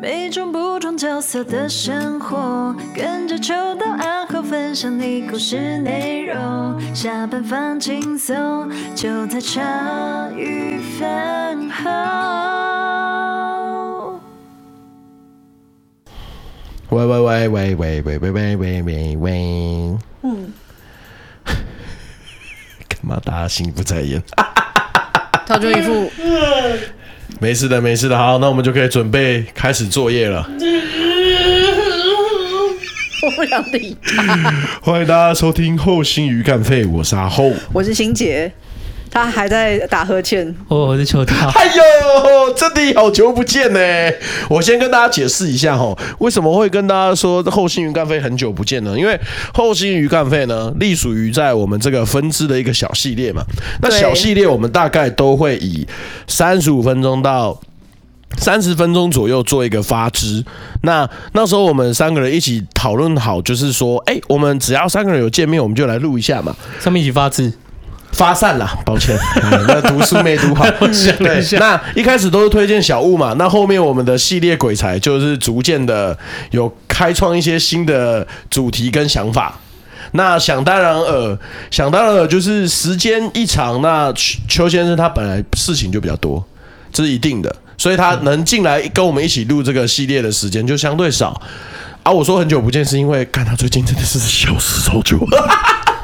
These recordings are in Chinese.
每种不同角色的生活，跟着秋到暗号分享你故事内容。下班放轻松，就在茶余饭后。喂喂喂喂喂喂喂喂喂喂喂！嗯，干嘛大家心不在焉？他就一副。没事的，没事的，好，那我们就可以准备开始作业了。我不想理他。欢迎大家收听后心鱼干废，我是阿后，我是心洁。他还在打呵欠，哦，我是秋刀。哎呦，真的好久不见呢！我先跟大家解释一下哈，为什么会跟大家说后心鱼干肺很久不见呢？因为后心鱼干肺呢，隶属于在我们这个分支的一个小系列嘛。那小系列我们大概都会以三十五分钟到三十分钟左右做一个发支。那那时候我们三个人一起讨论好，就是说，哎，我们只要三个人有见面，我们就来录一下嘛，上面一起发支。发散了，抱歉，那读书没读好。对，那一开始都是推荐小物嘛，那后面我们的系列鬼才就是逐渐的有开创一些新的主题跟想法。那想当然尔，想当然尔就是时间一长，那邱先生他本来事情就比较多，这是一定的，所以他能进来跟我们一起录这个系列的时间就相对少。啊，我说很久不见，是因为看他最近真的是消失好久。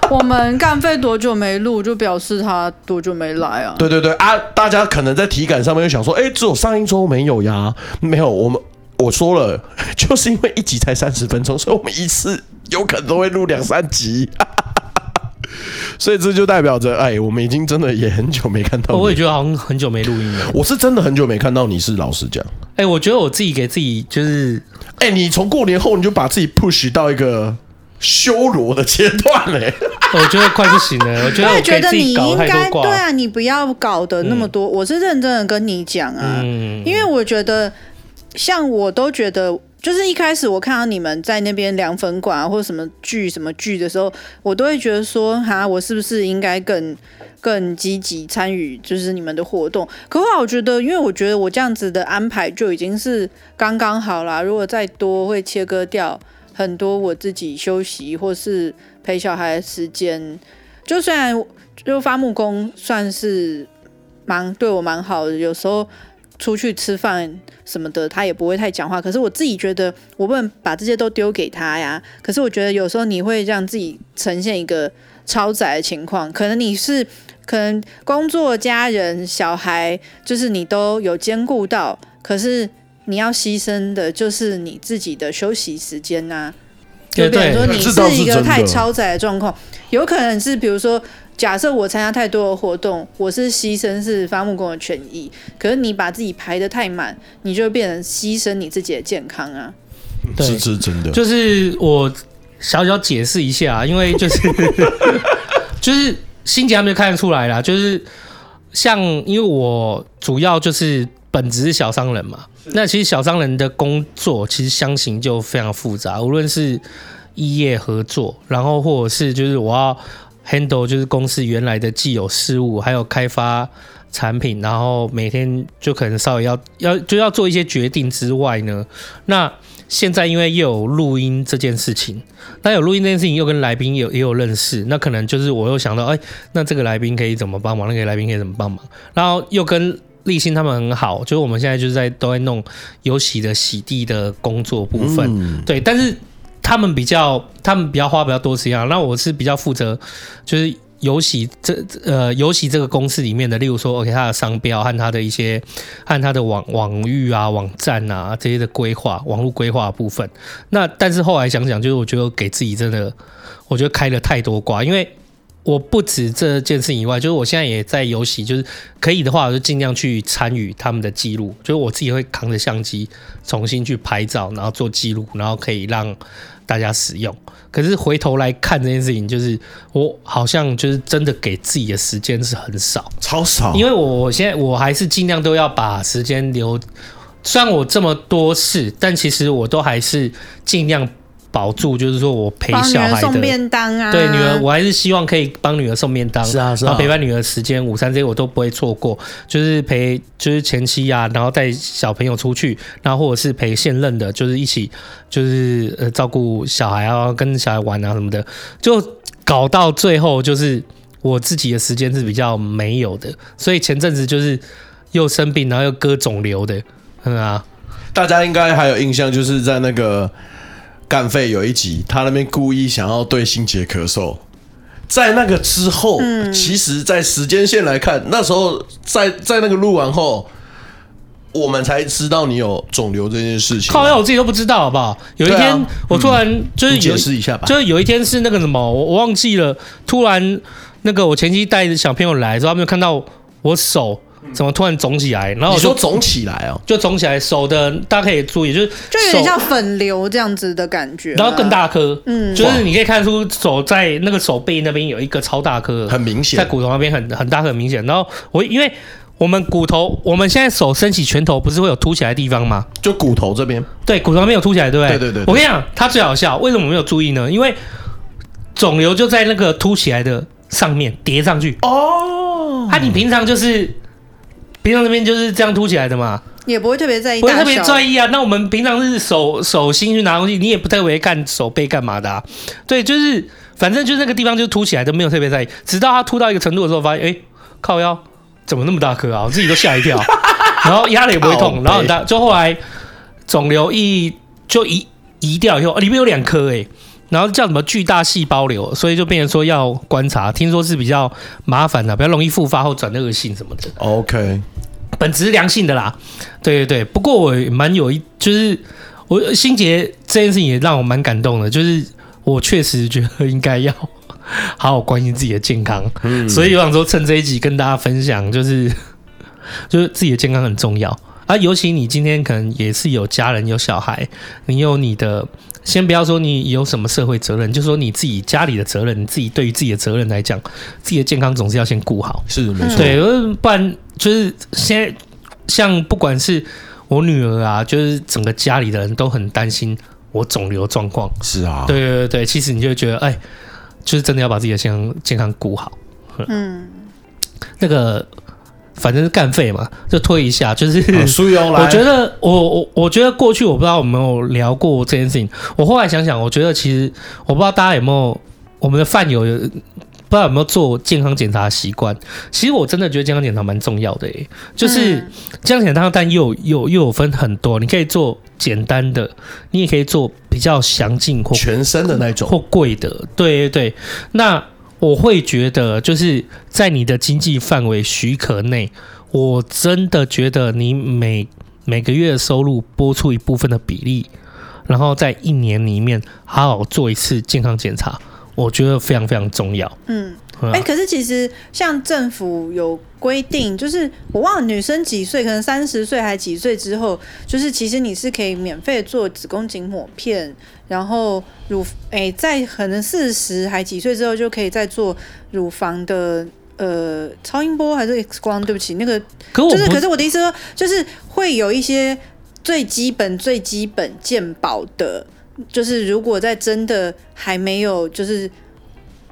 我们干废多久没录，就表示他多久没来啊？对对对啊！大家可能在体感上面又想说，哎，只有上一周没有呀？没有，我们我说了，就是因为一集才三十分钟，所以我们一次有可能都会录两三集，所以这就代表着，哎，我们已经真的也很久没看到。我也觉得好像很久没录音了。我是真的很久没看到你，是老实讲。哎，我觉得我自己给自己就是，哎，你从过年后你就把自己 push 到一个。修罗的阶段嘞，我觉得快不行了。我觉得我觉得你应该对啊，你不要搞得那么多。嗯、我是认真的跟你讲啊，嗯、因为我觉得像我都觉得，就是一开始我看到你们在那边凉粉馆啊，或者什么剧什么剧的时候，我都会觉得说，哈，我是不是应该更更积极参与，就是你们的活动？可后来我觉得，因为我觉得我这样子的安排就已经是刚刚好啦。如果再多，会切割掉。很多我自己休息或是陪小孩的时间，就虽然就伐木工算是蛮对我蛮好的，有时候出去吃饭什么的，他也不会太讲话。可是我自己觉得，我不能把这些都丢给他呀。可是我觉得有时候你会让自己呈现一个超载的情况，可能你是可能工作、家人、小孩，就是你都有兼顾到，可是。你要牺牲的就是你自己的休息时间呐、啊，就比如说你是一个太超载的状况，有可能是比如说，假设我参加太多的活动，我是牺牲是伐木工的权益，可是你把自己排得太满，你就变成牺牲你自己的健康啊。对，是是真的。就是我小小解释一下，因为就是 就是心洁还没有看得出来啦，就是像因为我主要就是。本职是小商人嘛，那其实小商人的工作其实相形就非常复杂，无论是异业合作，然后或者是就是我要 handle 就是公司原来的既有事务，还有开发产品，然后每天就可能稍微要要就要做一些决定之外呢，那现在因为又有录音这件事情，那有录音这件事情又跟来宾有也有认识，那可能就是我又想到，哎，那这个来宾可以怎么帮忙？那个来宾可以怎么帮忙？然后又跟立新他们很好，就是我们现在就是在都在弄有洗的洗地的工作部分，嗯、对，但是他们比较他们比较花比较多时间，那我是比较负责就是有洗这呃有洗这个公司里面的，例如说 OK 他的商标和他的一些和他的网网域啊网站啊这些的规划网络规划部分，那但是后来想想，就是我觉得给自己真的我觉得开了太多挂，因为。我不止这件事以外，就是我现在也在游戏，就是可以的话，我就尽量去参与他们的记录。就是我自己会扛着相机重新去拍照，然后做记录，然后可以让大家使用。可是回头来看这件事情，就是我好像就是真的给自己的时间是很少，超少。因为我我现在我还是尽量都要把时间留，虽然我这么多事，但其实我都还是尽量保住，就是说我陪小孩的送便当啊，对女儿，我还是希望可以帮女儿送便当，是啊，是啊，然后陪伴女儿时间，午餐这些我都不会错过，就是陪就是前妻啊，然后带小朋友出去，然后或者是陪现任的，就是一起就是呃照顾小孩啊，跟小孩玩啊什么的，就搞到最后就是我自己的时间是比较没有的，所以前阵子就是又生病，然后又割肿瘤的，嗯啊，大家应该还有印象，就是在那个。干废有一集，他那边故意想要对心杰咳嗽，在那个之后，嗯、其实，在时间线来看，那时候在在那个录完后，我们才知道你有肿瘤这件事情。靠呀，我自己都不知道，好不好？有一天，啊、我突然就是解释一下吧，就是有一天是那个什么，我我忘记了，突然那个我前妻带着小朋友来之后，他们就看到我手。怎么突然肿起来？然后我就你说肿起来哦，就肿起来，手的大家可以注意，就是就有点像粉瘤这样子的感觉，然后更大颗，嗯，就是你可以看出手在那个手背那边有一个超大颗，很明显，在骨头那边很很大很明显。然后我因为我们骨头，我们现在手伸起拳头不是会有凸起来的地方吗？就骨头这边，对，骨头那边有凸起来，对不对？对对对。我跟你讲，它最好笑，为什么我没有注意呢？因为肿瘤就在那个凸起来的上面叠上去哦，它你平常就是。平常那边就是这样凸起来的嘛，也不会特别在意，不会特别在意啊。那我们平常是手手心去拿东西，你也不特别看手背干嘛的啊？对，就是反正就是那个地方就凸起来，都没有特别在意。直到它凸到一个程度的时候，发现哎、欸，靠腰怎么那么大颗啊？我自己都吓一跳，然后压了也不会痛，然后很大。就后来肿瘤一就移移掉以后，里面有两颗哎，然后叫什么巨大细胞瘤，所以就变成说要观察，听说是比较麻烦的，比较容易复发或转恶性什么的。OK。本质良性的啦，对对对。不过我蛮有一，就是我心洁这件事情也让我蛮感动的，就是我确实觉得应该要 好好关心自己的健康。嗯，所以我想说趁这一集跟大家分享，就是 就是自己的健康很重要啊。尤其你今天可能也是有家人有小孩，你有你的。先不要说你有什么社会责任，就说你自己家里的责任，你自己对于自己的责任来讲，自己的健康总是要先顾好。是没错，对，不然就是现在像不管是我女儿啊，就是整个家里的人都很担心我肿瘤状况。是啊，对对对，其实你就觉得，哎，就是真的要把自己的健康健康顾好。嗯，那个。反正是干废嘛，就推一下，就是。我觉得我我我觉得过去我不知道有没有聊过这件事情。我后来想想，我觉得其实我不知道大家有没有我们的饭友有不知道有没有做健康检查的习惯。其实我真的觉得健康检查蛮重要的诶，就是健康检查，但又又又有分很多，你可以做简单的，你也可以做比较详尽或全身的那种或贵的。对对对，那。我会觉得，就是在你的经济范围许可内，我真的觉得你每每个月的收入拨出一部分的比例，然后在一年里面好好做一次健康检查，我觉得非常非常重要。嗯。哎、欸，可是其实像政府有规定，就是我忘了女生几岁，可能三十岁还几岁之后，就是其实你是可以免费做子宫颈抹片，然后乳哎、欸，在可能四十还几岁之后就可以再做乳房的呃超音波还是 X 光？对不起，那个可就是可是我的意思说，就是会有一些最基本最基本健保的，就是如果在真的还没有就是。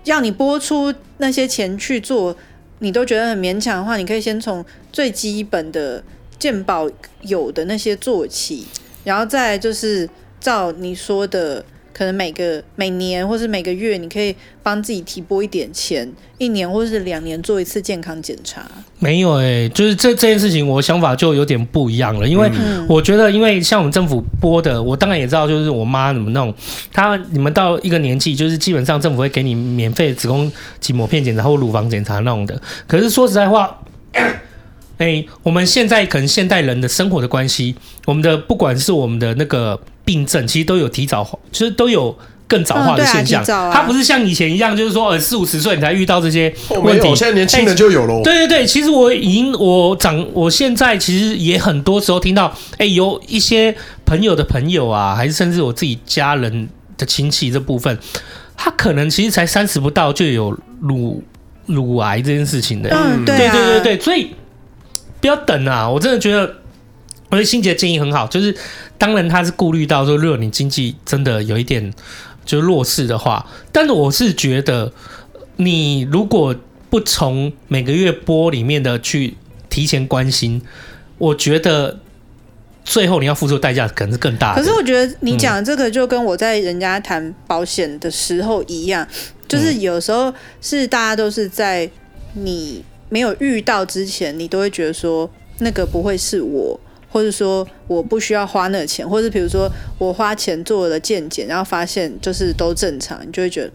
要你拨出那些钱去做，你都觉得很勉强的话，你可以先从最基本的鉴宝有的那些做起，然后再就是照你说的。可能每个每年或是每个月，你可以帮自己提拨一点钱，一年或是两年做一次健康检查。没有哎、欸，就是这这件事情，我想法就有点不一样了。因为我觉得，因为像我们政府拨的，我当然也知道，就是我妈怎么弄。她你们到一个年纪，就是基本上政府会给你免费子宫颈抹片检查或乳房检查那种的。可是说实在话，哎、欸，我们现在可能现代人的生活的关系，我们的不管是我们的那个。病症其实都有提早，其实都有更早化的现象。嗯啊啊、它不是像以前一样，就是说呃四五十岁你才遇到这些问题。哦、现在年轻人就有了、欸。对对对，其实我已经我长，我现在其实也很多时候听到，哎、欸，有一些朋友的朋友啊，还是甚至我自己家人的亲戚这部分，他可能其实才三十不到就有乳乳癌这件事情的。嗯，对、啊、对对对对，所以不要等啊！我真的觉得。我觉得心洁的建议很好，就是当然他是顾虑到说，如果你经济真的有一点就弱势的话，但是我是觉得你如果不从每个月拨里面的去提前关心，我觉得。最后你要付出的代价可能是更大的。可是我觉得你讲的这个就跟我在人家谈保险的时候一样，就是有时候是大家都是在你没有遇到之前，你都会觉得说那个不会是我，或者说我不需要花那个钱，或者比如说我花钱做了健检，然后发现就是都正常，你就会觉得。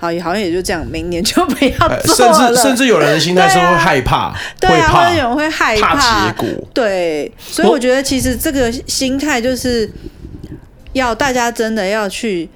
好，好像也就这样，明年就不要做了。甚至甚至有人的心态是会害怕，对啊，有人会害怕，怕结果。对，所以我觉得其实这个心态就是要大家真的要去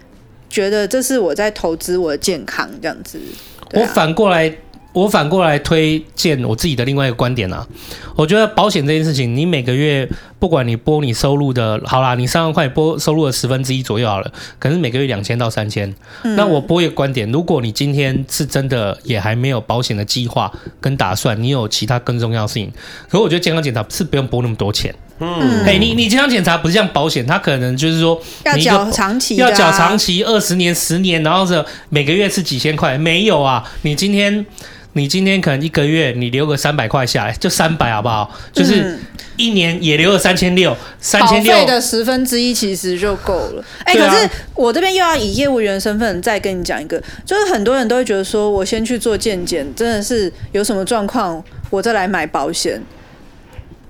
觉得这是我在投资我的健康这样子。啊、我反过来。我反过来推荐我自己的另外一个观点啊，我觉得保险这件事情，你每个月不管你拨你收入的，好啦，你三万块拨收入的十分之一左右好了，可能是每个月两千到三千。那我拨一个观点，如果你今天是真的也还没有保险的计划跟打算，你有其他更重要的事情，可是我觉得健康检查是不用拨那么多钱。嗯，哎，你你健康检查不是像保险，它可能就是说要缴长期，要缴长期二十年、十年，然后是每个月是几千块，没有啊，你今天。你今天可能一个月你留个三百块下来，就三百好不好？就是一年也留了三千六，三千六的十分之一其实就够了。哎、欸，啊、可是我这边又要以业务员身份再跟你讲一个，就是很多人都会觉得说，我先去做健检，真的是有什么状况我再来买保险。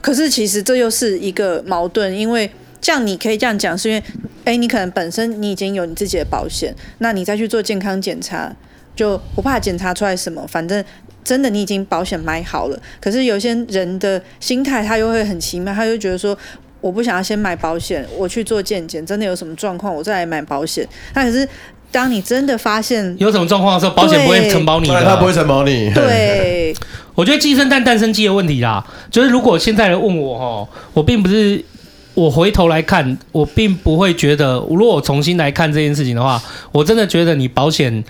可是其实这又是一个矛盾，因为这样你可以这样讲，是因为哎、欸，你可能本身你已经有你自己的保险，那你再去做健康检查。就不怕检查出来什么，反正真的你已经保险买好了。可是有些人的心态他又会很奇妙，他就觉得说，我不想要先买保险，我去做健检，真的有什么状况我再来买保险。那可是当你真的发现有什么状况的时候，保险不会承保你的，他不会承保你。对，我觉得鸡生蛋蛋生鸡的问题啦，就是如果现在人问我哈，我并不是我回头来看，我并不会觉得，如果我重新来看这件事情的话，我真的觉得你保险。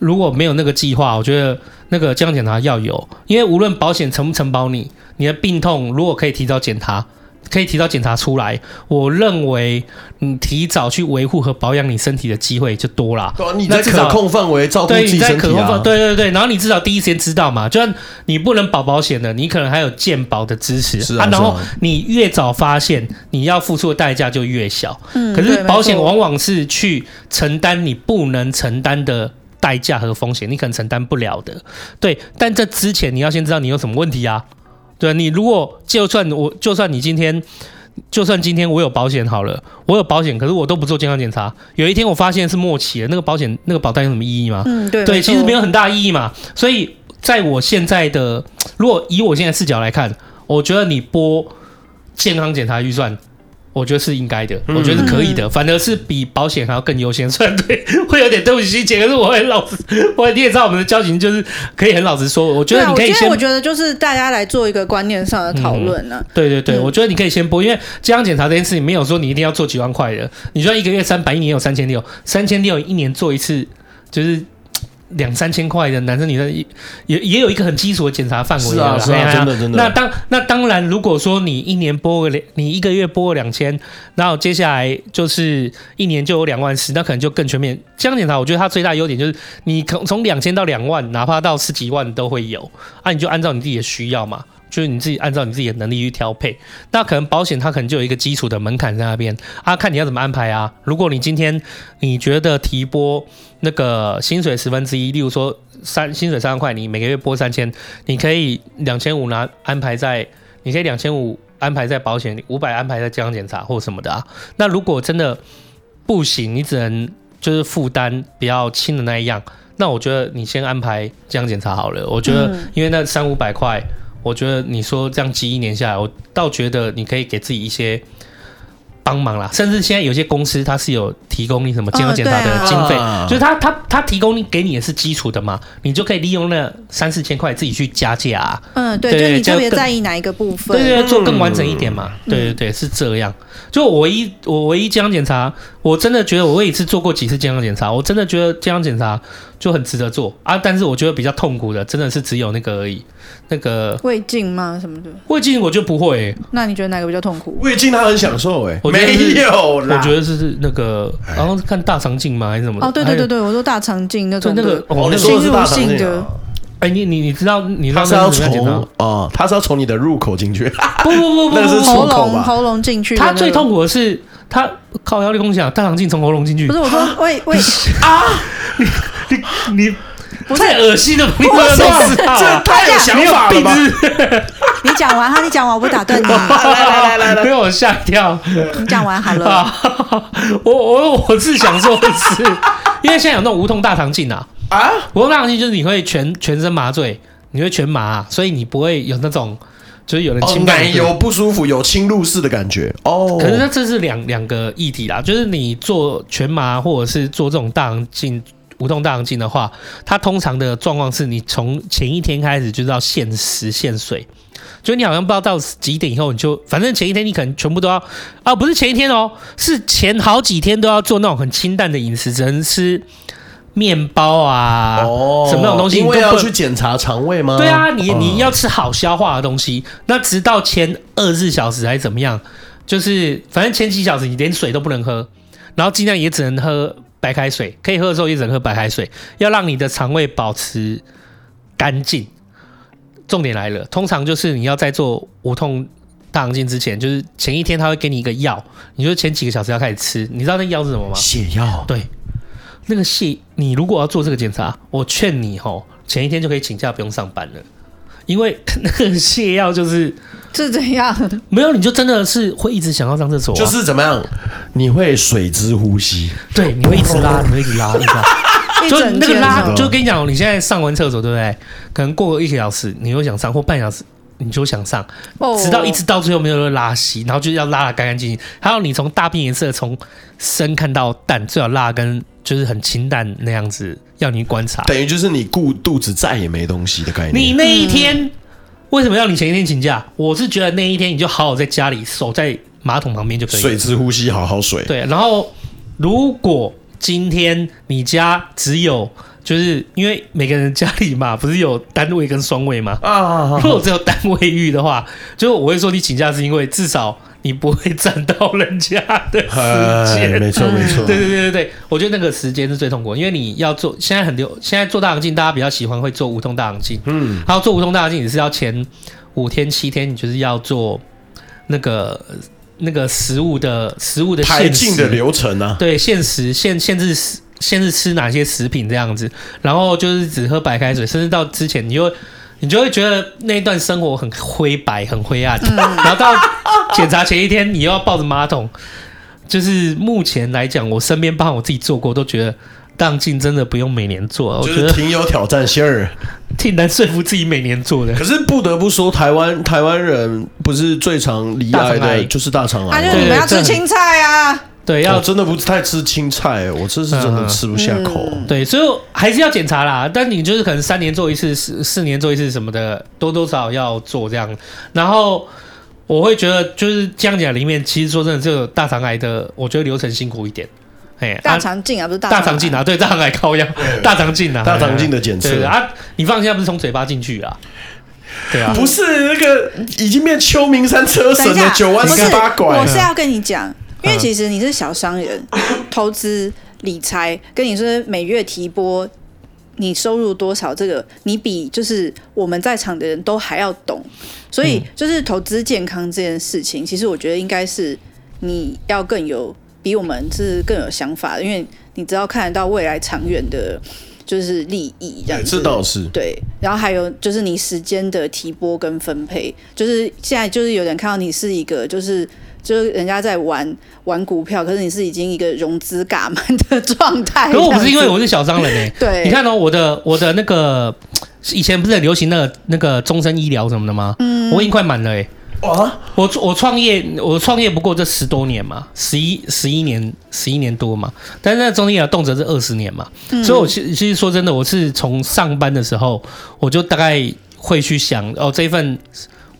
如果没有那个计划，我觉得那个健康检查要有，因为无论保险承不承保你，你的病痛如果可以提早检查，可以提早检查出来，我认为你提早去维护和保养你身体的机会就多了。对，你在可控范围照顾自己身体啊。对对对，然后你至少第一时间知道嘛，就算你不能保保险的，你可能还有健保的支持是啊，然后你越早发现，你要付出的代价就越小。嗯，可是保险往往是去承担你不能承担的。代价和风险，你可能承担不了的，对。但这之前你要先知道你有什么问题啊，对。你如果就算我，就算你今天，就算今天我有保险好了，我有保险，可是我都不做健康检查，有一天我发现是末期了，那个保险那个保单有什么意义吗？嗯，对。对，其实没有很大意义嘛。所以在我现在的，如果以我现在视角来看，我觉得你拨健康检查预算。我觉得是应该的，我觉得是可以的，反而是比保险还要更优先。虽然对，会有点对不起心洁，可是我会老实，我你也知道我们的交情就是可以很老实说。我觉得你可以先，我觉得就是大家来做一个观念上的讨论呢。对对对，我觉得你可以先播，因为健康检查这件事情没有说你一定要做几万块的，你说一个月三百，一年有三千六，三千六一年做一次就是。两三千块的男生女生也也有一个很基础的检查范围啊，是啊，真的真的。那当那当然，如果说你一年拨个两，你一个月拨个两千，然后接下来就是一年就有两万四，那可能就更全面。这样检查，我觉得它最大优点就是你从从两千到两万，哪怕到十几万都会有啊，你就按照你自己的需要嘛。就是你自己按照你自己的能力去调配，那可能保险它可能就有一个基础的门槛在那边啊，看你要怎么安排啊。如果你今天你觉得提拨那个薪水十分之一，例如说三薪水三万块，你每个月拨三千，你可以两千五拿安排在，你可以两千五安排在保险，五百安排在健康检查或什么的啊。那如果真的不行，你只能就是负担比较轻的那一样，那我觉得你先安排健康检查好了。我觉得因为那三五百块。我觉得你说这样积一年下来，我倒觉得你可以给自己一些帮忙啦。甚至现在有些公司它是有提供你什么健康检查的经费，哦啊、就是他他他提供你给你的是基础的嘛，你就可以利用那三四千块自己去加价、啊。嗯，对，对，就你特别在意哪一个部分？对对，对，做更完整一点嘛。嗯、对对对，是这样。就我唯一我唯一健康检查，我真的觉得我也是做过几次健康检查，我真的觉得健康检查就很值得做啊。但是我觉得比较痛苦的，真的是只有那个而已。那个胃镜吗？什么的？胃镜我就不会、欸。那你觉得哪个比较痛苦？胃镜他很享受哎、欸，我没有啦。我觉得是是那个，然后看大肠镜吗？还是什么？哦，对对对对，我说大肠镜那种那个哦，侵入性的。哎，你你你知道你知道他是要从哦，他是要从你的入口进去。不不不 不，那是喉咙？喉咙进去。他最痛苦的是他靠腰力共享大肠镜从喉咙进去。不是我说喂喂 啊，你你你。太恶心了！不是，这太有想法了吧？你讲完哈，你讲完我不打断你。来来来来，被 我吓一跳。你讲完好了。我我我是想说的是，因为现在有那种无痛大肠镜啊啊，无痛大肠镜就是你会全全身麻醉，你会全麻，所以你不会有那种就是有人侵犯有不舒服、有侵入式的感觉哦。可是那这是两两个议题啦，就是你做全麻或者是做这种大肠镜。无痛大肠镜的话，它通常的状况是你从前一天开始就是要限时限水，就你好像不知道到几点以后，你就反正前一天你可能全部都要啊，不是前一天哦，是前好几天都要做那种很清淡的饮食，只能吃面包啊，哦，什么那种东西，因为要去检查肠胃吗？对啊，你你要吃好消化的东西，那直到前二十四小时还是怎么样，就是反正前几小时你连水都不能喝，然后尽量也只能喝。白开水可以喝的时候，一直喝白开水，要让你的肠胃保持干净。重点来了，通常就是你要在做无痛大肠镜之前，就是前一天他会给你一个药，你就前几个小时要开始吃。你知道那药是什么吗？泻药。对，那个泻，你如果要做这个检查，我劝你吼，前一天就可以请假不用上班了。因为那个泻药就是是怎样？没有，你就真的是会一直想要上厕所，就是怎么样？你会水之呼吸，对，你会一直拉，你会一直拉，一直拉，就那个拉，就跟你讲，你现在上完厕所，对不对？可能过个一个小时，你又想上，或半小时，你就想上，直到一直到最后没有人拉稀，然后就要拉的干干净净。还有你从大便颜色从深看到淡，最好拉跟就是很清淡那样子。要你观察，等于就是你顾肚子再也没东西的概念。你那一天为什么要你前一天请假？我是觉得那一天你就好好在家里守在马桶旁边就可以，水之呼吸，好好水。对，然后如果今天你家只有，就是因为每个人家里嘛，不是有单卫跟双卫吗？啊，如果只有单卫浴的话，就我会说你请假是因为至少。你不会占到人家的时间，没错没错，对对对对对，我觉得那个时间是最痛苦，因为你要做，现在很流，现在做大肠镜，大家比较喜欢会做无痛大肠镜，嗯，然后做无痛大肠镜，你是要前五天七天，你就是要做那个那个食物的食物的排进的流程啊，对，限时限限制限制吃哪些食品这样子，然后就是只喝白开水，甚至到之前你就。你就会觉得那一段生活很灰白、很灰暗，嗯、然后到检查前一天，你又要抱着马桶。就是目前来讲，我身边帮我自己做过，都觉得大肠镜真的不用每年做，我觉得挺有挑战性儿，挺难说服自己每年做的。可是不得不说，台湾台湾人不是最常罹癌的，就是大肠癌。那就你们要吃青菜啊。对，要、哦、真的不太吃青菜，我这是真的吃不下口。嗯、对，所以还是要检查啦。但你就是可能三年做一次，四四年做一次什么的，多多少少要做这样。然后我会觉得，就是这样讲里面，其实说真的，这个大肠癌的，我觉得流程辛苦一点。哎，大肠镜啊，不是大肠镜啊，对，大肠癌 靠腰，大肠镜啊，大肠镜的检测。对啊，你放心，不是从嘴巴进去啊。对啊，不是那个已经变秋名山车神的九弯十八拐。我是要跟你讲。因为其实你是小商人，投资理财跟你说每月提拨，你收入多少，这个你比就是我们在场的人都还要懂，所以就是投资健康这件事情，其实我觉得应该是你要更有比我们是更有想法的，因为你只要看得到未来长远的，就是利益这样子。这倒是对，然后还有就是你时间的提拨跟分配，就是现在就是有人看到你是一个就是。就是人家在玩玩股票，可是你是已经一个融资嘎满的状态。可是我不是因为我是小商人哎、欸。对，你看哦，我的我的那个以前不是很流行那个那个终身医疗什么的吗？嗯，我已经快满了哎、欸。哇！我我创业，我创业不过这十多年嘛，十一十一年，十一年多嘛。但是那中间也动辄是二十年嘛。嗯、所以，我其其实说真的，我是从上班的时候，我就大概会去想，哦，这一份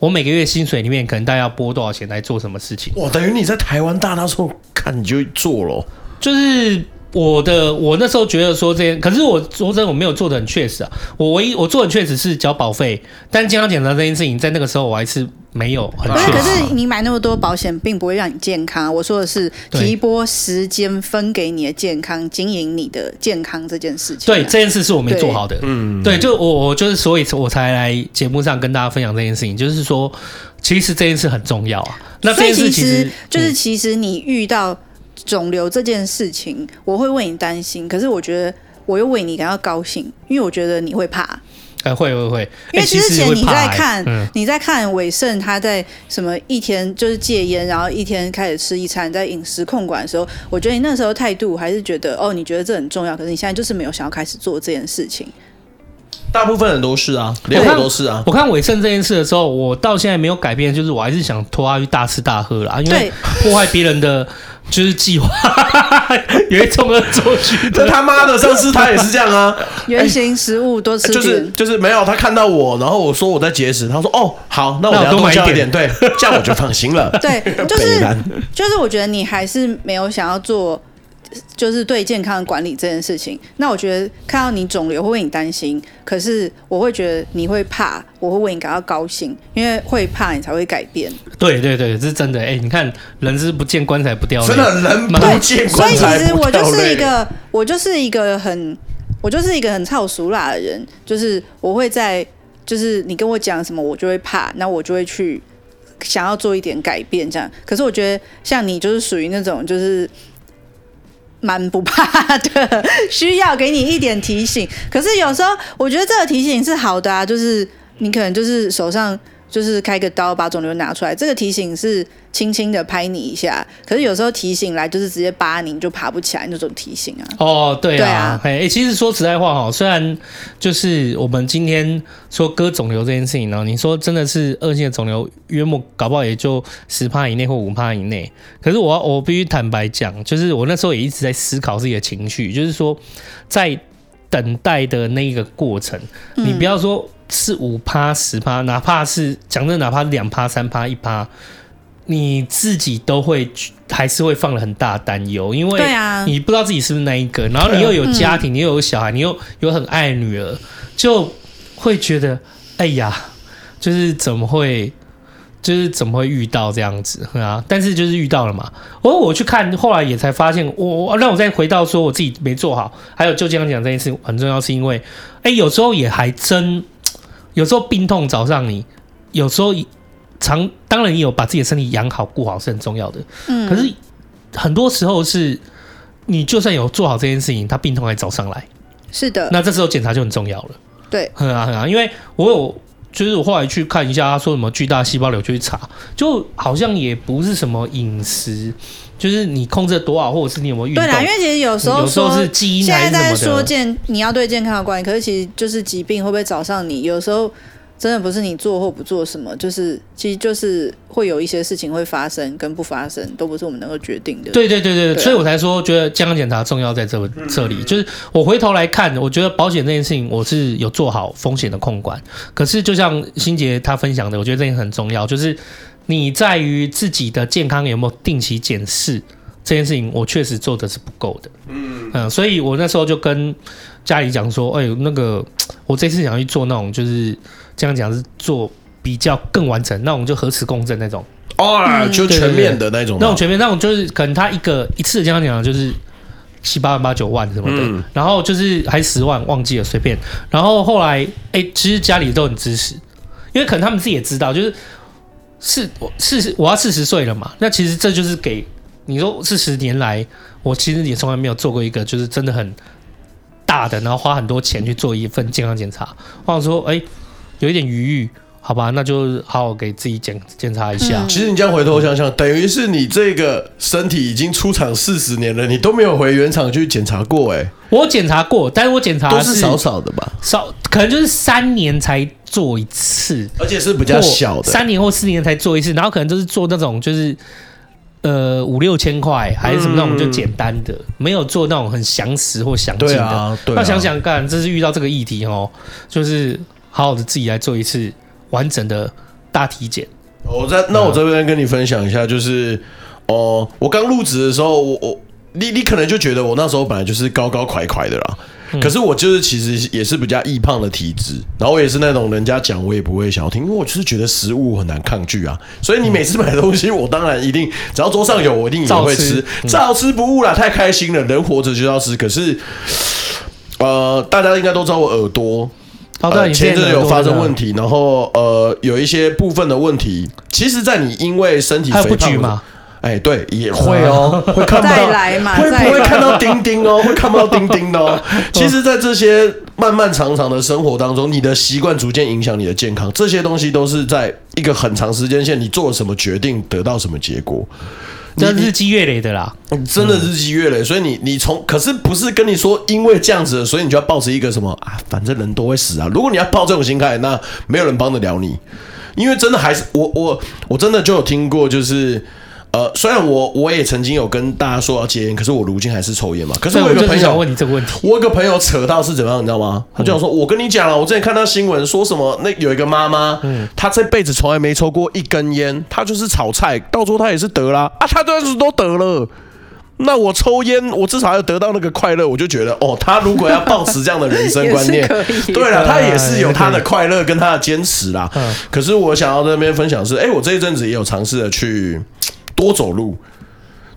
我每个月薪水里面，可能大概要拨多少钱来做什么事情。哇，等于你在台湾大大说看你就做了，就是。我的我那时候觉得说这些，可是我说真的我没有做的很确实啊。我唯一我做的确实是交保费，但健康检查这件事情在那个时候我还是没有很确实。可是你买那么多保险，并不会让你健康。我说的是提拨时间分给你的健康，经营你的健康这件事情啊。对，这件事是我没做好的。嗯，对，就我我就是所以我才来节目上跟大家分享这件事情，就是说其实这件事很重要啊。那这件事其实就是其实你遇到。肿瘤这件事情，我会为你担心，可是我觉得我又为你感到高兴，因为我觉得你会怕。哎，会会会，因为之前你在看，欸、你在看伟盛他在什么一天就是戒烟，然后一天开始吃一餐，在饮食控管的时候，我觉得你那时候态度还是觉得哦，你觉得这很重要，可是你现在就是没有想要开始做这件事情。大部分人都是啊，连我都是啊。我看伟盛这件事的时候，我到现在没有改变，就是我还是想拖他去大吃大喝啦，因为破坏别人的。就是计划，有一种恶作剧。这他妈的，上次他也是这样啊。原型食物多吃点，就是就是没有他看到我，然后我说我在节食，他说哦好，那我要多买一点，对，这样我就放心了。对，就是就是我觉得你还是没有想要做。就是对健康的管理这件事情，那我觉得看到你肿瘤会为你担心，可是我会觉得你会怕，我会为你感到高兴，因为会怕你才会改变。对对对，这是真的。哎，你看人是不见棺材不掉泪，真的人不 见棺材不掉泪。所以其实我就是一个，我就是一个很，我就是一个很操俗辣的人，就是我会在，就是你跟我讲什么，我就会怕，那我就会去想要做一点改变，这样。可是我觉得像你就是属于那种就是。蛮不怕的，需要给你一点提醒。可是有时候我觉得这个提醒是好的啊，就是你可能就是手上就是开个刀把肿瘤拿出来，这个提醒是轻轻的拍你一下。可是有时候提醒来就是直接扒你，你就爬不起来那种提醒啊。哦，对啊，哎、啊，其实说实在话哈，虽然就是我们今天说割肿瘤这件事情呢，你说真的是恶性的肿瘤，约莫搞不好也就十趴以内或五趴以内。可是我我必须坦白讲，就是我那时候也一直在思考自己的情绪，就是说在等待的那一个过程，嗯、你不要说是五趴十趴，哪怕是讲真的，哪怕是两趴三趴一趴，你自己都会还是会放了很大担忧，因为你不知道自己是不是那一个，然后你又有家庭，你又有小孩，你又有很爱的女儿，就会觉得哎呀。就是怎么会，就是怎么会遇到这样子啊？但是就是遇到了嘛。我我去看，后来也才发现，我我让我再回到说我自己没做好，还有就这样讲这件事很重要，是因为，哎，有时候也还真，有时候病痛找上你，有时候常当然也有把自己的身体养好顾好是很重要的，嗯。可是很多时候是，你就算有做好这件事情，他病痛还找上来，是的。那这时候检查就很重要了，对，很啊很啊，因为我有。就是我后来去看一下，他说什么巨大细胞瘤，就去查，就好像也不是什么饮食，就是你控制多少，或者是你有没有运动。对啦，因为其实有时候有时候是基因。现在在说健，你要对健康有关系，可是其实就是疾病会不会找上你？有时候。真的不是你做或不做什么，就是其实就是会有一些事情会发生跟不发生，都不是我们能够决定的。对对对对，对啊、所以我才说觉得健康检查重要在这这里，就是我回头来看，我觉得保险这件事情我是有做好风险的控管。可是就像心杰他分享的，我觉得这件很重要，就是你在于自己的健康有没有定期检视这件事情，我确实做的是不够的。嗯嗯，所以我那时候就跟家里讲说，哎，那个我这次想要去做那种就是。这样讲是做比较更完整，那我们就核磁共振那种。哦，就全面的那种，那种全面那种就是可能他一个一次这样讲就是七八万八九万什么的，嗯、然后就是还十万忘记了随便，然后后来哎，其实家里都很支持，因为可能他们自己也知道，就是是四十我要四十岁了嘛，那其实这就是给你说四十年来我其实也从来没有做过一个就是真的很大的，然后花很多钱去做一份健康检查，或者说哎。有一点余裕，好吧，那就好好给自己检检查一下。嗯、其实你这样回头想想，等于是你这个身体已经出厂四十年了，你都没有回原厂去检查过哎。我检查过，但是我检查是都是少少的吧，少可能就是三年才做一次，而且是比较小的，三年或四年才做一次，然后可能就是做那种就是呃五六千块还是什么那种就简单的，嗯、没有做那种很详实或详尽的。对啊，对啊，那想想看，这是遇到这个议题哦，就是好好的自己来做一次完整的大体检。我在那我这边跟你分享一下，就是哦、呃，我刚入职的时候，我我你你可能就觉得我那时候本来就是高高快快的啦。可是我就是其实也是比较易胖的体质，然后我也是那种人家讲我也不会想要听，因为我就是觉得食物很难抗拒啊。所以你每次买东西，我当然一定只要桌上有，我一定也会吃，照吃不误啦，太开心了，人活着就要吃。可是，呃，大家应该都知道我耳朵，呃，前阵有发生问题，然后呃，有一些部分的问题，其实，在你因为身体肥胖。哎，对，也会哦，会看不到，会不会看到 钉钉哦？会看不到钉钉哦。其实，在这些漫漫长长的生活当中，你的习惯逐渐影响你的健康，这些东西都是在一个很长时间线，你做了什么决定，得到什么结果，这日积月累的啦，真的日积月累。所以你你从，可是不是跟你说，因为这样子，所以你就要抱持一个什么啊，反正人都会死啊。如果你要抱这种心态，那没有人帮得了你，因为真的还是我我我真的就有听过，就是。呃，虽然我我也曾经有跟大家说要戒烟，可是我如今还是抽烟嘛。可是我有个朋友问你这个问题，我有个朋友扯到是怎么样，你知道吗？他就想说，我跟你讲了，我之前看到新闻说什么，那有一个妈妈，嗯，她这辈子从来没抽过一根烟，她就是炒菜，到时候她也是得啦啊，她当时都得了。那我抽烟，我至少要得到那个快乐，我就觉得哦，她如果要保持这样的人生观念，对了，她也是有她的快乐跟她的坚持啦。可是我想要在那边分享是，哎，我这一阵子也有尝试的去。多走路，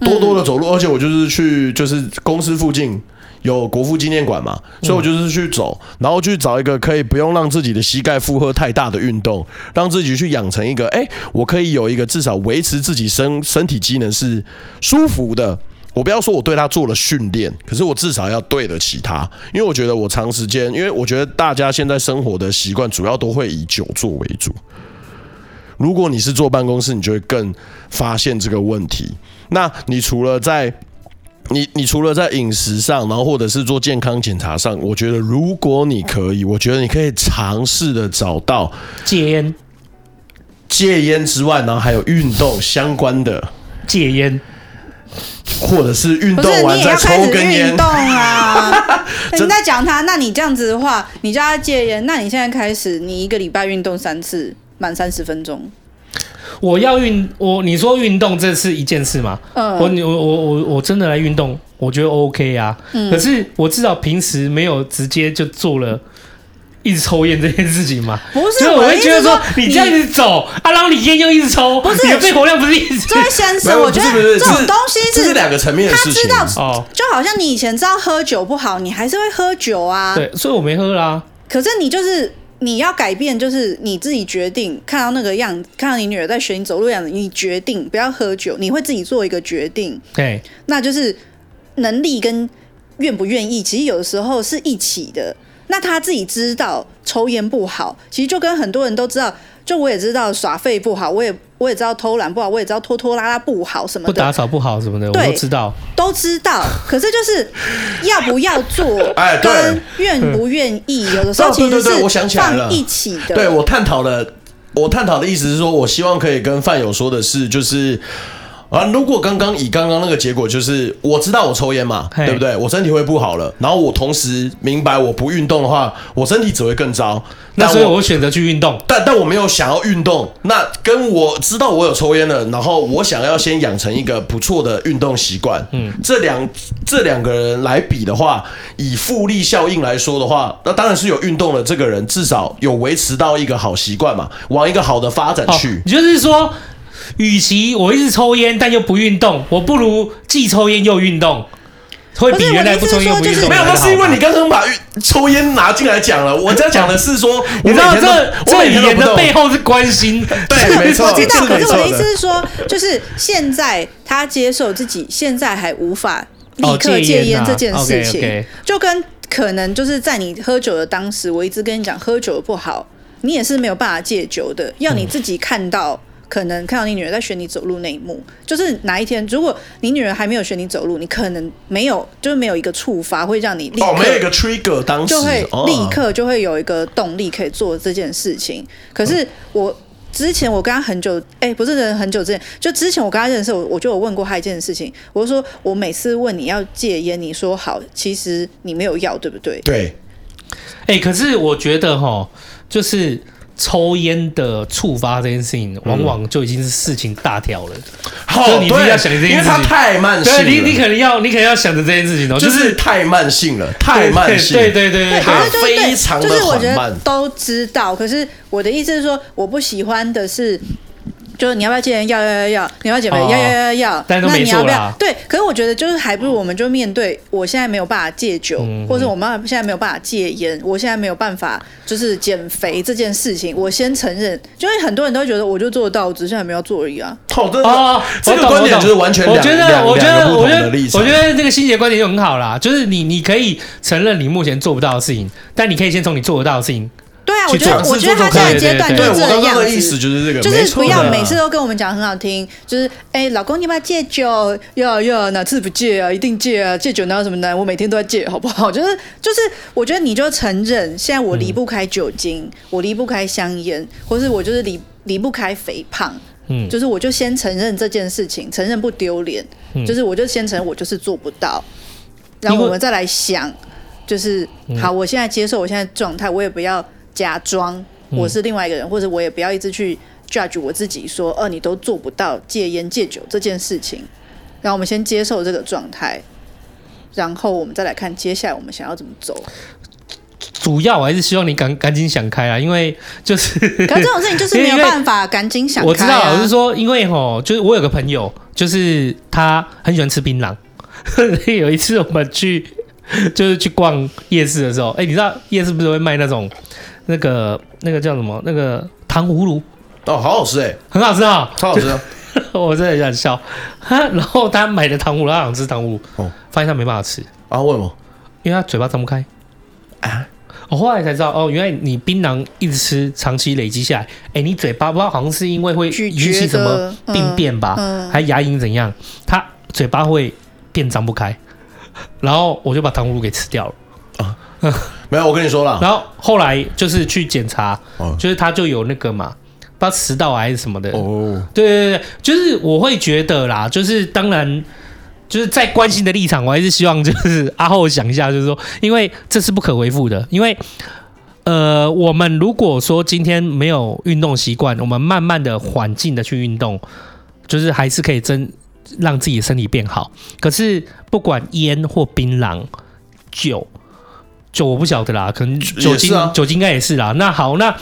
多多的走路，而且我就是去，就是公司附近有国父纪念馆嘛，所以我就是去走，然后去找一个可以不用让自己的膝盖负荷太大的运动，让自己去养成一个，哎，我可以有一个至少维持自己身身体机能是舒服的。我不要说我对他做了训练，可是我至少要对得起他，因为我觉得我长时间，因为我觉得大家现在生活的习惯主要都会以久坐为主。如果你是坐办公室，你就会更发现这个问题。那你除了在你你除了在饮食上，然后或者是做健康检查上，我觉得如果你可以，我觉得你可以尝试的找到戒烟、戒烟之外，然后还有运动相关的戒烟，或者是运动完再抽根烟。运动啊！你在讲他，那你这样子的话，你叫他戒烟，那你现在开始，你一个礼拜运动三次。满三十分钟，我要运我你说运动这是一件事吗？嗯，我我我我我真的来运动，我觉得 OK 啊。嗯，可是我至少平时没有直接就做了一直抽烟这件事情嘛。不是，所以我会觉得说你这样子走啊，然后你烟又一直抽，不是你的肺活量不是一直。这位先生，我觉得这种东西是两个层面的事情。他知道哦，就好像你以前知道喝酒不好，你还是会喝酒啊。对，所以我没喝啦。可是你就是。你要改变，就是你自己决定。看到那个样子，看到你女儿在学你走路样子，你决定不要喝酒，你会自己做一个决定。对，那就是能力跟愿不愿意，其实有的时候是一起的。那他自己知道抽烟不好，其实就跟很多人都知道。就我也知道耍废不好，我也我也知道偷懒不好，我也知道拖拖拉拉不好什么的，不打扫不好什么的，我都知道，都知道。可是就是要不要做，哎，跟愿不愿意，有的时候其实是放一起的。对，我探讨了，我探讨的意思是说，我希望可以跟范友说的是，就是。啊！如果刚刚以刚刚那个结果，就是我知道我抽烟嘛，对不对？我身体会不好了。然后我同时明白，我不运动的话，我身体只会更糟。那所以我选择去运动，但但我没有想要运动。那跟我知道我有抽烟了，然后我想要先养成一个不错的运动习惯。嗯，这两这两个人来比的话，以复利效应来说的话，那当然是有运动的这个人至少有维持到一个好习惯嘛，往一个好的发展去。也就是说。与其我一直抽烟，但又不运动，我不如既抽烟又运动，会比原来不抽烟不运动。没有，那是因为你刚刚把抽烟拿进来讲了。我在讲的是说，你知道这这语言的背后是关心。对，没错，我知道。可是我的意思是说，就是现在他接受自己现在还无法立刻戒烟这件事情，就跟可能就是在你喝酒的当时，我一直跟你讲喝酒不好，你也是没有办法戒酒的，要你自己看到。可能看到你女儿在学你走路那一幕，就是哪一天，如果你女儿还没有学你走路，你可能没有，就是没有一个触发会让你立刻哦，没有一个 trigger，当时就会立刻就会有一个动力可以做这件事情。可是我之前我跟他很久，哎、欸，不是很久之前，就之前我跟他认识，我我就有问过他一件事情，我就说我每次问你要戒烟，你说好，其实你没有要，对不对？对。哎、欸，可是我觉得哈，就是。抽烟的触发这件事情，往往就已经是事情大条了。好、嗯，你不要想这件事情，因为它太慢性了。对，你你可能要，你可能要想着这件事情哦，就是太慢性了，太慢性。对对对对，它非常的缓慢。就是我觉得都知道，可是我的意思是说，我不喜欢的是。就是你要不要戒烟？要要要要！你要减肥？要要要要！但都没做啦。对，可是我觉得就是还不如我们就面对，我现在没有办法戒酒，嗯、或者我妈现在没有办法戒烟，我现在没有办法就是减肥这件事情，我先承认。就是很多人都会觉得我就做得到，我只是还没有做而已啊。好的哦，这个观点就是完全两我觉得我觉得我觉得我觉得这个心结观点就很好啦，就是你你可以承认你目前做不到的事情，但你可以先从你做得到的事情。我觉得我觉得他现在阶段就是这个样子，意思就是这个，就是不要每次都跟我们讲很好听，就是哎，老公你要不要戒酒？要要哪次不戒啊？一定戒啊！戒酒哪有什么难？我每天都在戒，好不好？就是就是，我觉得你就承认，现在我离不开酒精，我离不开香烟，或是我就是离离不开肥胖，嗯，就是我就先承认这件事情，承认不丢脸，就是我就先承认我就是做不到，然后我们再来想，就是好，我现在接受我现在状态，我也不要。假装我是另外一个人，嗯，或者我也不要一直去 judge 我自己，说，哦，你都做不到戒烟戒酒这件事情。然后我们先接受这个状态，然后我们再来看接下来我们想要怎么走。主要我还是希望你赶赶紧想开啊，因为就是，可是这种事情就是 没有办法赶紧想开，啊。我知道，我是说，因为吼，就是我有个朋友，就是他很喜欢吃槟榔。有一次我们去，就是去逛夜市的时候，哎，你知道夜市不是会卖那种？那个那个叫什么？那个糖葫芦哦，好好吃哎，很好吃啊，超好吃啊！我真的很想笑。然后他买的糖葫芦，他想吃糖葫芦，哦，发现他没办法吃啊？为什么？因为他嘴巴张不开啊！我后来才知道，哦，原来你槟榔一直吃，长期累积下来，哎，你嘴巴不知道好像是因为会引起什么病变吧？嗯嗯、还牙龈怎样？他嘴巴会变张不开，然后我就把糖葫芦给吃掉了啊。没有，我跟你说了。然后后来就是去检查，哦，就是他就有那个嘛，不知道食道癌还是什么的。哦，对对对，就是我会觉得啦，就是当然，就是在关心的立场，我还是希望就是阿厚想一下，就是说，因为这是不可回复的，因为呃，我们如果说今天没有运动习惯，我们慢慢的缓进的去运动，就是还是可以真让自己的身体变好。可是不管烟或槟榔、酒。酒我不晓得啦，可能酒精、啊、酒精应该也是啦。那好，那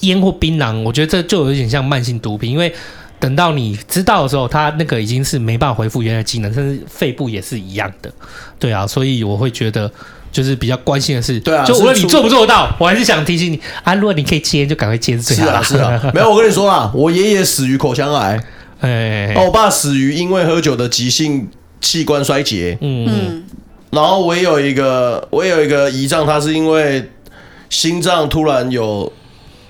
烟或槟榔，我觉得这就有点像慢性毒品，因为等到你知道的时候，它那个已经是没办法恢复原来机能，甚至肺部也是一样的。对啊，所以我会觉得就是比较关心的是，对啊，就无论你做不做得到，我还是想提醒你啊，如果你可以戒烟，就赶快戒是最好的。是啊，是啊，没有，我跟你说啊，我爷爷死于口腔癌，哎，我爸死于因为喝酒的急性器官衰竭，嗯嗯。然后我也有一个，我也有一个姨丈，他是因为心脏突然有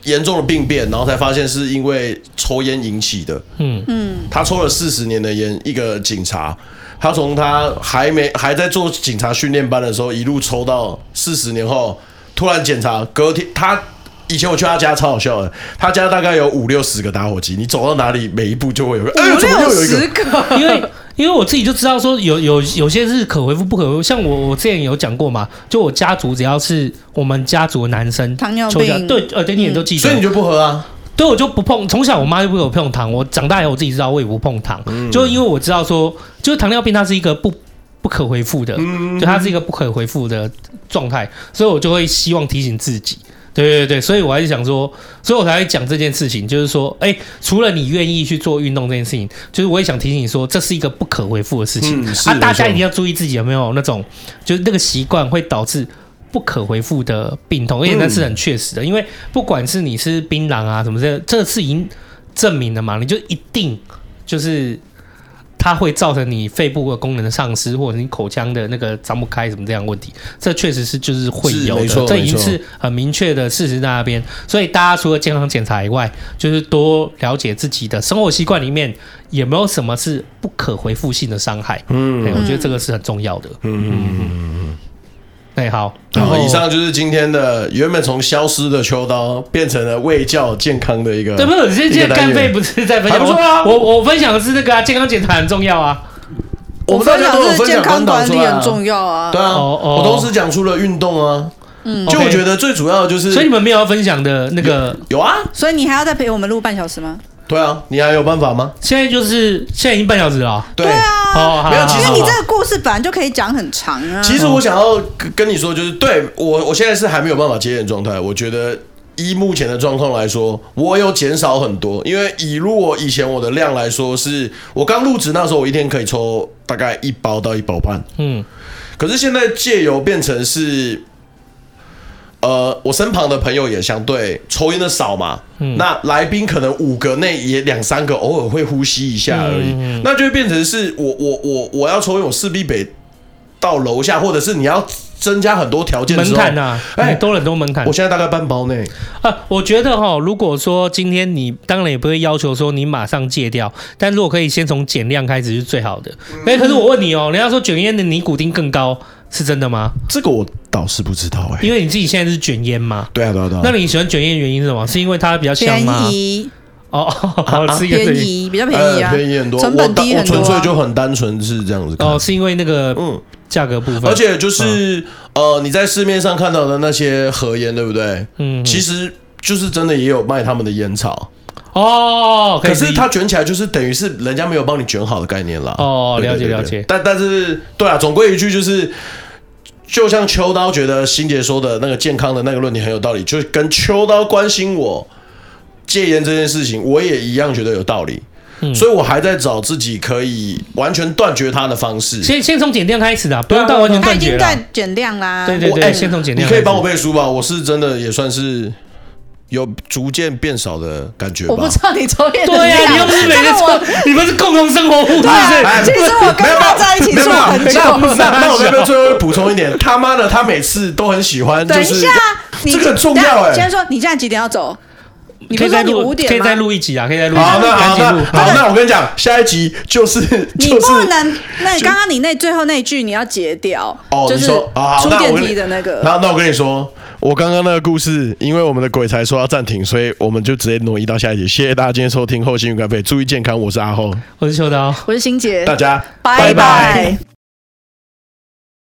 严重的病变，然后才发现是因为抽烟引起的。嗯嗯，他抽了四十年的烟，一个警察，他从他还没还在做警察训练班的时候，一路抽到四十年后，突然检查，隔天他以前我去他家超好笑的，他家大概有五六十个打火机，你走到哪里每一步就会有个，哎呦，怎么又有一个？因为。因为我自己就知道说有有有些是可回复不可回复，像我我之前有讲过嘛，就我家族只要是我们家族的男生，糖尿病，对，呃，对，你也都记得，所以你就不喝啊？对，我就不碰，从小我妈就不给我碰糖，我长大以后我自己知道我也不碰糖，嗯、就因为我知道说，就是糖尿病它是一个不不可回复的，嗯、就它是一个不可回复的状态，所以我就会希望提醒自己。对对对，所以我还是想说，所以我才会讲这件事情，就是说，哎，除了你愿意去做运动这件事情，就是我也想提醒你说，这是一个不可回复的事情、嗯、啊，大家一定要注意自己有没有那种，就是那个习惯会导致不可回复的病痛，而且那是很确实的，因为不管是你吃槟榔啊什么这，这是已经证明了嘛，你就一定就是它会造成你肺部的功能的丧失，或者你口腔的那个张不开什么这样问题，这确实是就是会有的，这已经是很明确的事实在那边。所以大家除了健康检查以外，就是多了解自己的生活习惯里面有没有什么是不可回复性的伤害。嗯，我觉得这个是很重要的。嗯嗯嗯嗯。哎，好，然后以上就是今天的原本从消失的秋刀变成了卫教健康的一个。对，不是，现在干贝不是在分享不错啊？我我分享的是那个啊健康检查很重要啊。我们大家都有分享，健康管理很重要啊。对啊，我同时讲出了运动啊。嗯，就我觉得最主要的就是，所以你们没有要分享的那个有啊？所以你还要再陪我们录半小时吗？对啊，你还有办法吗？现在就是现在已经半小时了。对啊，没有，其实你这个故事本来就可以讲很长啊。其实我想要跟你说，就是对我，我现在是还没有办法接演状态。我觉得依目前的状况来说，我有减少很多。因为以如果以前我的量来说，是我刚入职那时候，我一天可以抽大概一包到一包半。嗯，可是现在借由变成是。呃，我身旁的朋友也相对抽烟的少嘛，嗯、那来宾可能五个内也两三个偶尔会呼吸一下而已，嗯嗯、那就会变成是我我我我要抽烟，我势必得到楼下，或者是你要增加很多条件门槛呐，哎，多了很多门槛。我现在大概半包内啊，我觉得哈，如果说今天你当然也不会要求说你马上戒掉，但如果可以先从减量开始是最好的。哎、嗯，可是我问你哦，人家说卷烟的尼古丁更高。是真的吗？这个我倒是不知道哎、欸，因为你自己现在是卷烟嘛。对啊，对啊，对啊。那你喜欢卷烟的原因是什么？是因为它比较香吗？便宜哦，便宜，比较便宜啊，便宜很多，成本低很多。纯粹就很单纯是这样子。哦，是因为那个嗯价格部分，而且就是呃你在市面上看到的那些盒烟，对不对？嗯，其实就是真的也有卖他们的烟草。哦，可是它卷起来就是等于是人家没有帮你卷好的概念了。哦，了解了解。但但是对啊，总归一句就是。就像秋刀觉得欣姐说的那个健康的那个论点很有道理，就跟秋刀关心我戒烟这件事情，我也一样觉得有道理。嗯，所以我还在找自己可以完全断绝它的方式。先先从减量开始的，不用到完全断绝了。他已经在减量啦。对对对，先从减量。你可以帮我背书吧？我是真的也算是。有逐渐变少的感觉吧？我不知道你抽烟。对呀，你又不是每天抽，你们是共同生活户，对，其实我跟他在一起住很久。那我这边最后补充一点，他妈的，他每次都很喜欢。等一下，这个很重要哎。先说，你现在几点要走？你可以再录五点，可以再录一集啊，可以再录。好，那好，那好，那我跟你讲，下一集就是你不能，那刚刚你那最后那句你要截掉，就是出电梯的那个。那那我跟你说。我刚刚那个故事，因为我们的鬼才说要暂停，所以我们就直接挪移到下一集。谢谢大家今天收听《后心与干杯》，注意健康。我是阿后，我是秋刀，我是欣姐，大家拜拜。拜拜。